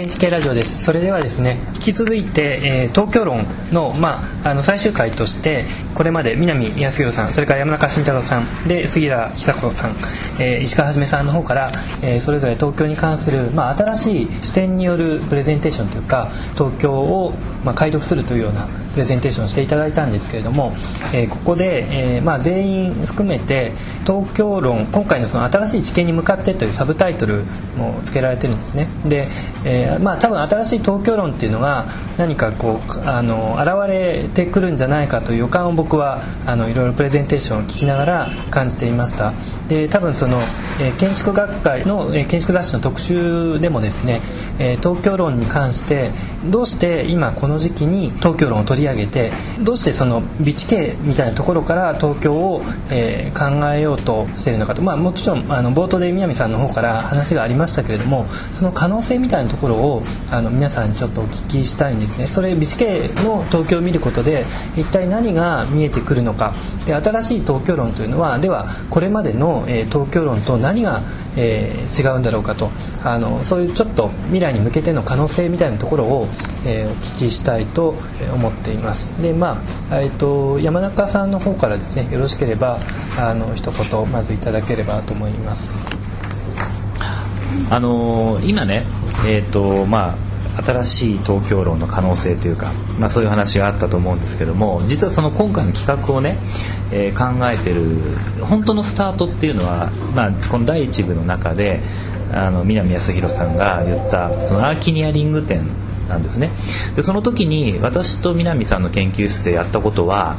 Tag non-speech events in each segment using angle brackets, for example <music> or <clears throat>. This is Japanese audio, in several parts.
現地系ラジオです。それではですね引き続いて、えー、東京論の,、まあ、あの最終回としてこれまで南康弘さんそれから山中慎太郎さんで杉田久子さん、えー、石川はじめさんの方から、えー、それぞれ東京に関する、まあ、新しい視点によるプレゼンテーションというか東京を、まあ、解読するというようなプレゼンテーションしていただいたんですけれども、えー、ここで、えーまあ、全員含めて東京論今回のその新しい知見に向かってというサブタイトルも付けられてるんですね。で、えー、まあ多分新しい東京論っていうのが何かこうあの現れてくるんじゃないかという予感を僕はあのいろいろプレゼンテーションを聞きながら感じていました。で多分その、えー、建築学会の、えー、建築雑誌の特集でもですね、えー、東京論に関してどうして今この時期に東京論を取り上げてどうしてその備地形みたいなところから東京を、えー、考えようとしているのかと、まあ、もちろんあの冒頭で南さんの方から話がありましたけれどもその可能性みたいなところをあの皆さんにちょっとお聞きしたいんですね。それ備地形の東京を見ることで一体何が見えてくるのかで新しい東京論というのはではこれまでの、えー、東京論と何がえー、違うんだろうかと。あのそういうちょっと未来に向けての可能性みたいなところを、えー、お聞きしたいと思っています。でまあ、えーと、山中さんの方からですねよろしければあの一言まずいただければと思います。あのー、今ねえっ、ー、とまあ新しい東京論の可能性というか、まあ、そういう話があったと思うんですけども実はその今回の企画をね、えー、考えてる本当のスタートっていうのは、まあ、この第1部の中であの南康弘さんが言ったそのアーキニアリング展なんですね。でその時に私と南さんの研究室でやったことは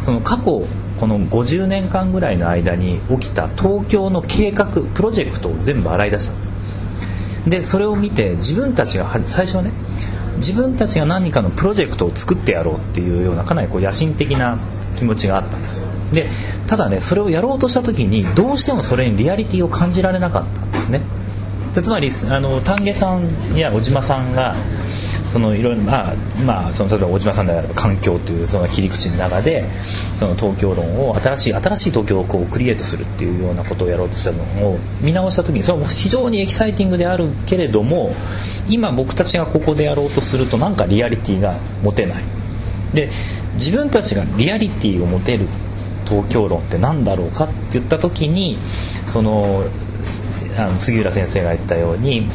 その過去この50年間ぐらいの間に起きた東京の計画プロジェクトを全部洗い出したんですよ。でそれを見て自分たちが最初はね自分たちが何かのプロジェクトを作ってやろうっていうようなかなりこう野心的な気持ちがあったんですよ。でただねそれをやろうとした時にどうしてもそれにリアリティを感じられなかったんですね。でつまりあの丹下さんや小島さんがそのいろいろまあ、まあ、その例えば小島さんであれば環境というその切り口の中でその東京論を新しい新しい東京をこうクリエイトするっていうようなことをやろうとしたのを見直した時にそれは非常にエキサイティングであるけれども今僕たちがここでやろうとするとなんかリアリティが持てない。で自分たちがリアリティを持てる東京論って何だろうかって言った時にそのあの杉浦先生が言ったように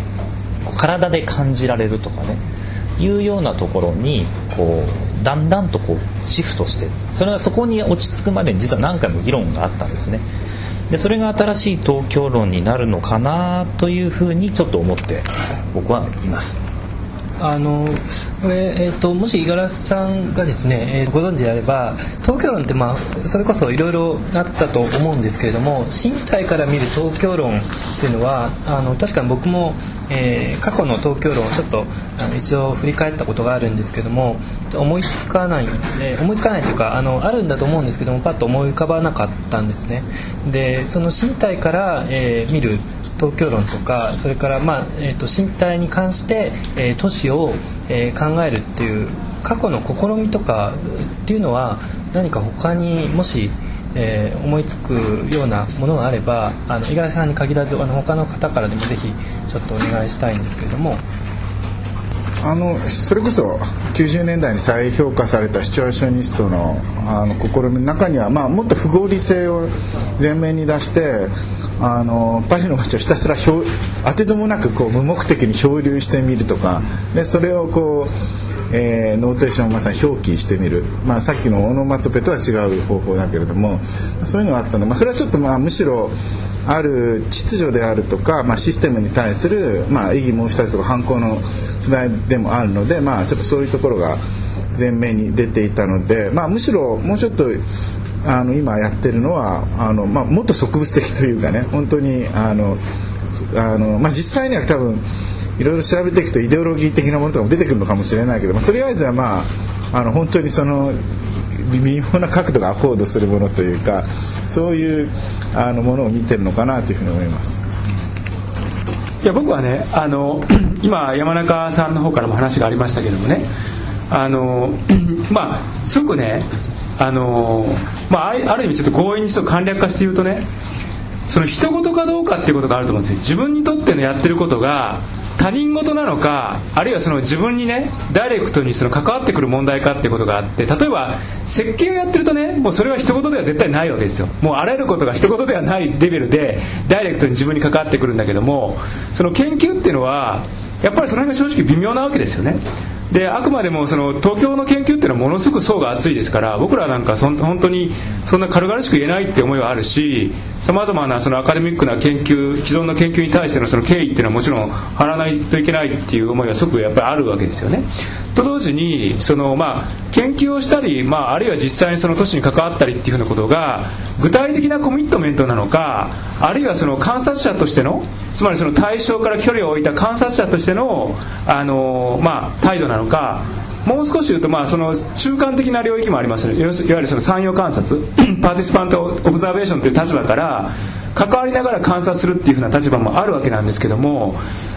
体で感じられるとかねいうようなところにこうだんだんとこうシフトしてそれはそこに落ち着くまでに実は何回も議論があったんですね。でそれが新しい東京論になるのかなというふうにちょっと思って僕はいます。あのこれ、えーと、もし五十嵐さんがですね、えー、ご存知であれば東京論って、まあ、それこそいろいろあったと思うんですけれども身体から見る東京論っていうのはあの確かに僕も、えー、過去の東京論をちょっとあの一応振り返ったことがあるんですけども思いつかない、えー、思いつかないというかあのあるんだと思うんですけどもパッと思い浮かばなかったんですね。でその身体から、えー、見る東京論とかそれから、まあえーと、身体に関して、えー、都市を、えー、考えるっていう過去の試みとかっていうのは何か他にもし、えー、思いつくようなものがあればあの五十嵐さんに限らずあの他の方からでもぜひちょっとお願いしたいんですけれども。あのそれこそ90年代に再評価されたシチュアーショニストのあの試みの中には、まあ、もっと不合理性を前面に出してあのパリの街をひたすら当てどもなくこう無目的に漂流してみるとかでそれをこう、えー、ノーテーションをまさに表記してみる、まあ、さっきのオノマトペとは違う方法だけれどもそういうのがあったので、まあ、それはちょっとまあむしろある秩序であるとか、まあ、システムに対する、まあ、異議申し立てとか犯行のつないでもあるので、まあ、ちょっとそういうところが前面に出ていたので、まあ、むしろもうちょっとあの今やってるのはあの、まあ、もっと植物的というかね本当にあのあの、まあ、実際には多分いろいろ調べていくとイデオロギー的なものとかも出てくるのかもしれないけど、まあ、とりあえずはまああの本当にその微妙な角度がアフォードするものというかそういうあのものを見てるのかなというふうに思います。いや僕はねあの <clears throat> 今山中さんの方からも話がありましたけどもねあの <clears throat> まあすごくねあのまあ、ある意味ちょっと強引にちょっと簡略化して言うとねその人事かどうかっていうことがあると思うんですよ自分にとってのやってることが他人事なのかあるいはその自分にねダイレクトにその関わってくる問題かっていうことがあって例えば設計をやってるとねもうそれは一言では絶対ないわけですよ。もうあらゆることが一言ではないレベルでダイレクトに自分に関わってくるんだけどもその研究っていうのはやっぱりその辺が正直微妙なわけですよね。であくまでもその東京の研究っていうのはものすごく層が厚いですから僕らなんかそん本当にそんな軽々しく言えないって思いはあるしさまざまなそのアカデミックな研究既存の研究に対してのその敬意っていうのはもちろん払わないといけないっていう思いはすごくやっぱりあるわけですよね。と同時にその、まあ、研究をしたり、まあ、あるいは実際にその都市に関わったりっていうふうなことが具体的なコミットメントなのかあるいはその観察者としてのつまりその対象から距離を置いた観察者としてのあの、まあ、態度なのかもう少し言うと、まあ、その中間的な領域もありますね。いわゆるその産業観察。<clears throat> パーティスパント・オブザベーションという立場から関わりながら観察するっていうふうな立場もあるわけなんですけども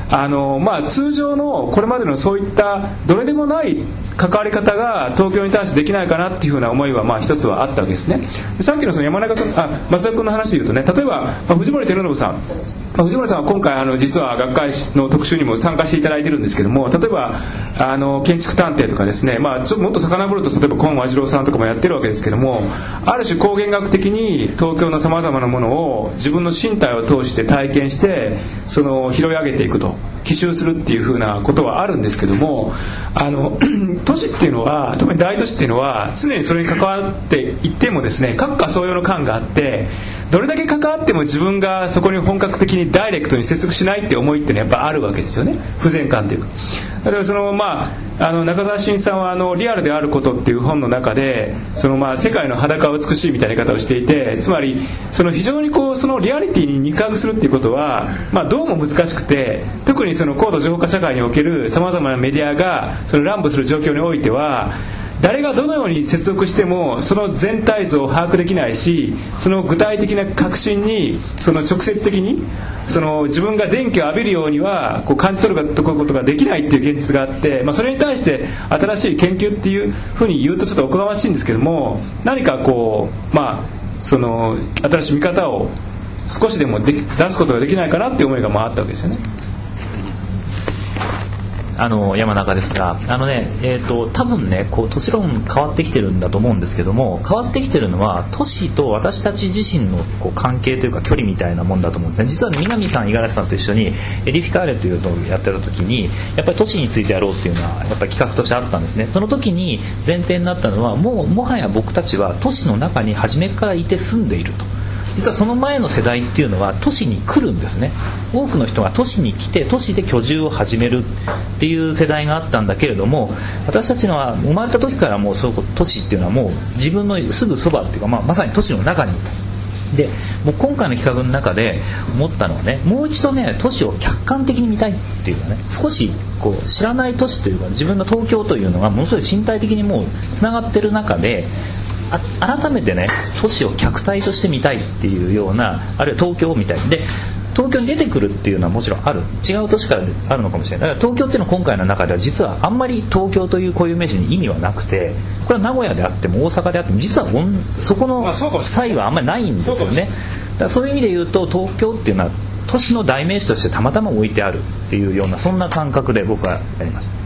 あの、まあ、通常のこれまでのそういったどれでもない関わり方が東京に対してできないかなっていうふうな思いはまあ一つはあったわけですね。さっきのその山中君あ松田君の話で言うとね例えば、藤森照信さん。藤森さんは今回あの実は学会の特集にも参加していただいてるんですけども例えばあの建築探偵とかですね、まあ、ちょっともっと遡ると例えば今和次郎さんとかもやってるわけですけどもある種光源学的に東京のさまざまなものを自分の身体を通して体験してその拾い上げていくと奇襲するっていうふうなことはあるんですけどもあの <clears throat> 都市っていうのは特に大都市っていうのは常にそれに関わっていってもですね各家相用の感があってどれだけ関わっても自分がそこに本格的にダイレクトに接続しないって思いってのはやっぱあるわけですよね。不全感というか。だからそのまああの中澤慎さんはあの「リアルであること」っていう本の中でそのまあ世界の裸は美しいみたいな言い方をしていてつまりその非常にこうそのリアリティに肉薄するっていうことは、まあ、どうも難しくて特にその高度情報化社会におけるさまざまなメディアがその乱舞する状況においては誰がどのように接続してもその全体像を把握できないしその具体的な確信にその直接的にその自分が電気を浴びるようにはこう感じ取ることができないっていう現実があって、まあ、それに対して新しい研究っていうふうに言うとちょっとおこがましいんですけども何かこうまあその新しい見方を少しでもで出すことができないかなっていう思いがまああったわけですよね。あの山中ですがあのね、えーと、多分ねこう都市論変わってきてるんだと思うんですけども変わってきてるのは都市と私たち自身のこう関係というか距離みたいなもんだと思うんですね実は南さん五十嵐さんと一緒にエディフィカーレというのをやってた時にやっぱり都市についてやろうっていうのはやっぱ企画としてあったんですねその時に前提になったのはもうもはや僕たちは都市の中に初めからいて住んでいると。実はその前の世代っていうのは都市に来るんですね。多くの人が都市に来て都市で居住を始めるっていう世代があったんだけれども私たちのは生まれた時からもうそう都市っていうのはもう自分のすぐそばっていうか、まあ、まさに都市の中にいた。でもう今回の企画の中で思ったのはねもう一度ね都市を客観的に見たいっていうかね少しこう知らない都市というか自分の東京というのがものすごい身体的にもうつながってる中で改めてね都市を客体として見たいっていうようなあるいは東京を見たいで東京に出てくるっていうのはもちろんある。違う都市からあるのかもしれない。だから東京っていうのは今回の中では実はあんまり東京という固有名詞に意味はなくてこれは名古屋であっても大阪であっても実はそこの差異はあんまりないんですよね。だからそういう意味で言うと東京っていうのは都市の代名詞としてたまたま置いてあるっていうようなそんな感覚で僕はやりました。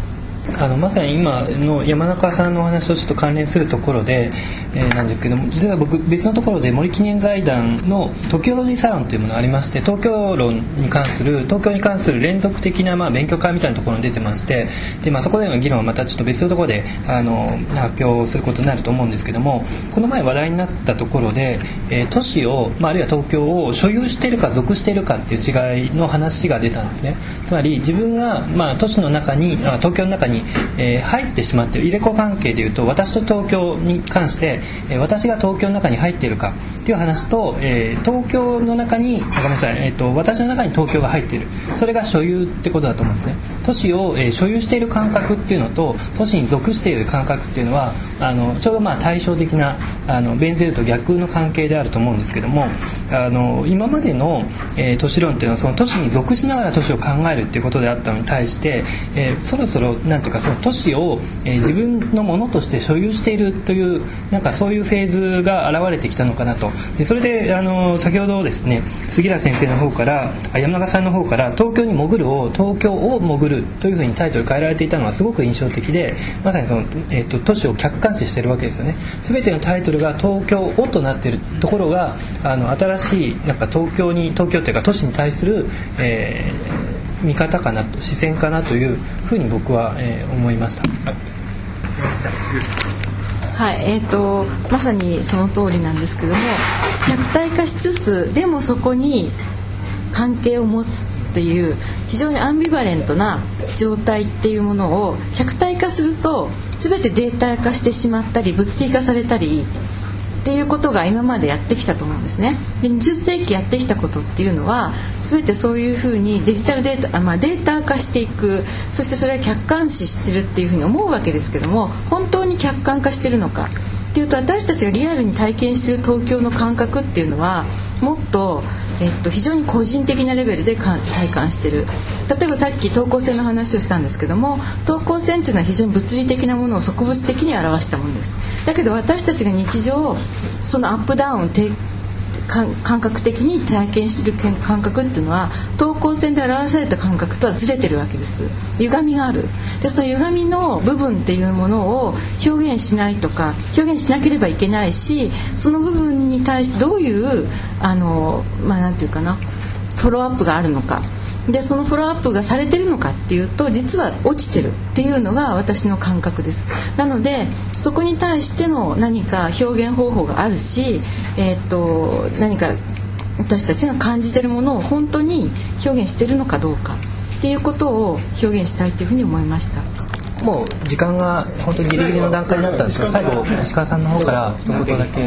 あのまさに今の山中さんのお話とちょっと関連するところで、えー、なんですけども実は僕別のところで森記念財団の東京ロジーサロンというものがありまして東京論に関する東京に関する連続的なまあ勉強会みたいなところに出てましてで、まあ、そこでの議論はまたちょっと別のところであの発表することになると思うんですけどもこの前話題になったところで、えー、都市を、まあ、あるいは東京を所有しているか属しているかっていう違いの話が出たんですね。つまり自分が、まあ、都市の中に東京の中にえー、入ってしまっている入れ子関係でいうと私と東京に関して、えー、私が東京の中に入っているかっていう話と、えー、東京の中にごめんなさい、えーと、私の中に東京が入っている。それが所有ってことだと思うんですね。都市を、え、所有している感覚っていうのと都市に属している感覚っていうのはあのちょうどまあ対照的なあのベンゼルと逆の関係であると思うんですけどもあの今までの、え、都市論っていうのはその都市に属しながら都市を考えるっていうことであったのに対して、え、そろそろなんてかその都市を、えー、自分のものとして所有しているというなんかそういうフェーズが現れてきたのかなと。でそれであの先ほどですね杉浦先生の方から山中さんの方から「東京に潜る」を「東京を潜る」というふうにタイトル変えられていたのはすごく印象的でまさにその、えーと、都市を客観視してるわけですよね。全てのタイトルが「東京を」となっているところがあの新しいなんか東京に東京というか都市に対する、えー、見方かなと視線かなというふうに僕は、えー、思いました。はい、えーと、まさにその通りなんですけども客体化しつつでもそこに関係を持つっていう非常にアンビバレントな状態っていうものを客体化すると全てデータ化してしまったり物理化されたりっていうことが今までやってきたと思うんですね。で20世紀やってきたことっていうのは全てそういうふうにデジタルデータ、まあ、データ化していくそしてそれは客観視してるっていうふうに思うわけですけども本当に客観化してるのかっていうと私たちがリアルに体験してる東京の感覚っていうのはもっとえっと、非常に個人的なレベルで体感してる。例えばさっき等高線の話をしたんですけども等高線というのは非常に物理的なものを植物的に表したものです。だけど私たちが日常そのアップダウン感覚的に体験してる感覚っていうのは等高線で表された感覚とはずれてるわけです。歪みがある。でその歪みの部分っていうものを表現しないとか表現しなければいけないしその部分に対してどういうあのまあなんていうかなフォローアップがあるのか。でそのフォローアップがされてるのかっていうと実は落ちてるっていうのが私の感覚ですなのでそこに対しての何か表現方法があるし、えー、っと何か私たちが感じてるものを本当に表現してるのかどうかっていうことを表現したいというふうに思いました。もう時間が本当にギリギリの段階になったんですが最後石川さんの方から一言だけ。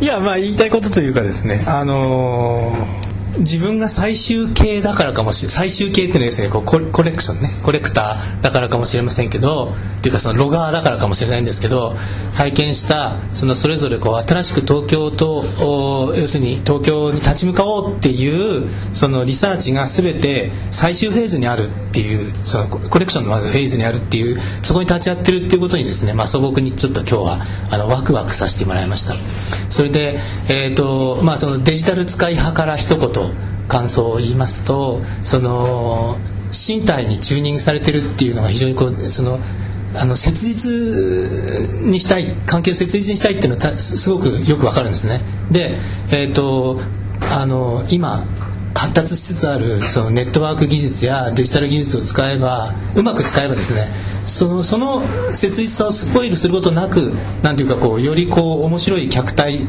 いやまあ言いたいことというかですねあのー自分が最終形だからかもしれない最終形っていうのはですね。こうコレクションね。コレクターだからかもしれませんけどっていうかそのロガーだからかもしれないんですけど拝見したそのそれぞれこう新しく東京と要するに東京に立ち向かおうっていうそのリサーチが全て最終フェーズにあるっていうそのコレクションのまずフェーズにあるっていうそこに立ち会ってるっていうことにですね、まあ、素朴にちょっと今日はあのワクワクさせてもらいました。それで、えーとまあ、そのデジタル使い派から一言感想を言いますとその身体にチューニングされてるっていうのが非常にこうそのあの切実にしたい関係を切実にしたいっていうのはすごくよくわかるんですね。で、えーと、あの今発達しつつあるそのネットワーク技術やデジタル技術を使えばうまく使えばですねそのその切実さをスポイルすることなくなんていうかこうよりこう面白い客体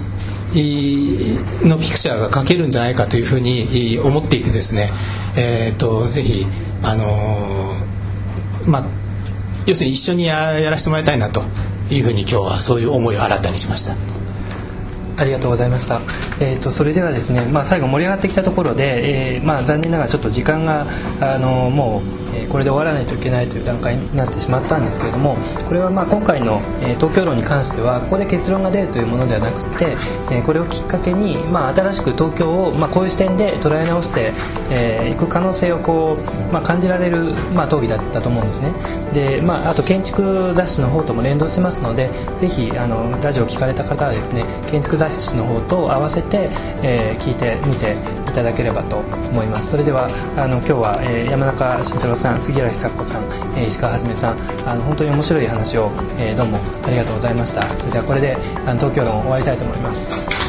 のピクチャーが描けるんじゃないかというふうに思っていてですね、えーと、ぜひ、あのー、まあ、要するに一緒にやらせてもらいたいなというふうに今日はそういう思いを新たにしました。ありがとうございました。えっ、ー、とそれではですね、まあ最後盛り上がってきたところで、えー、まあ残念ながらちょっと時間があのもうこれで終わらないといけないという段階になってしまったんですけれどもこれはまあ今回の、え東京論に関してはここで結論が出るというものではなくて、えこれをきっかけに、まあ、新しく東京を、まあ、こういう視点で捉え直してい、えー、く可能性をこう、まあ、感じられる、まあ、討議だったと思うんですね。で、まあ、あと建築雑誌の方とも連動してますのでぜひあのラジオを聞かれた方はですね建築雑誌の方と合わせて、えー、聞いてみていただければと思います。それではあの今日は、えー、山中慎太郎さん杉原久子さん、えー、石川はじめさんあの本当に面白い話を、えー、どうもありがとうございました。それではこれであの東京論を終わりたいと思います。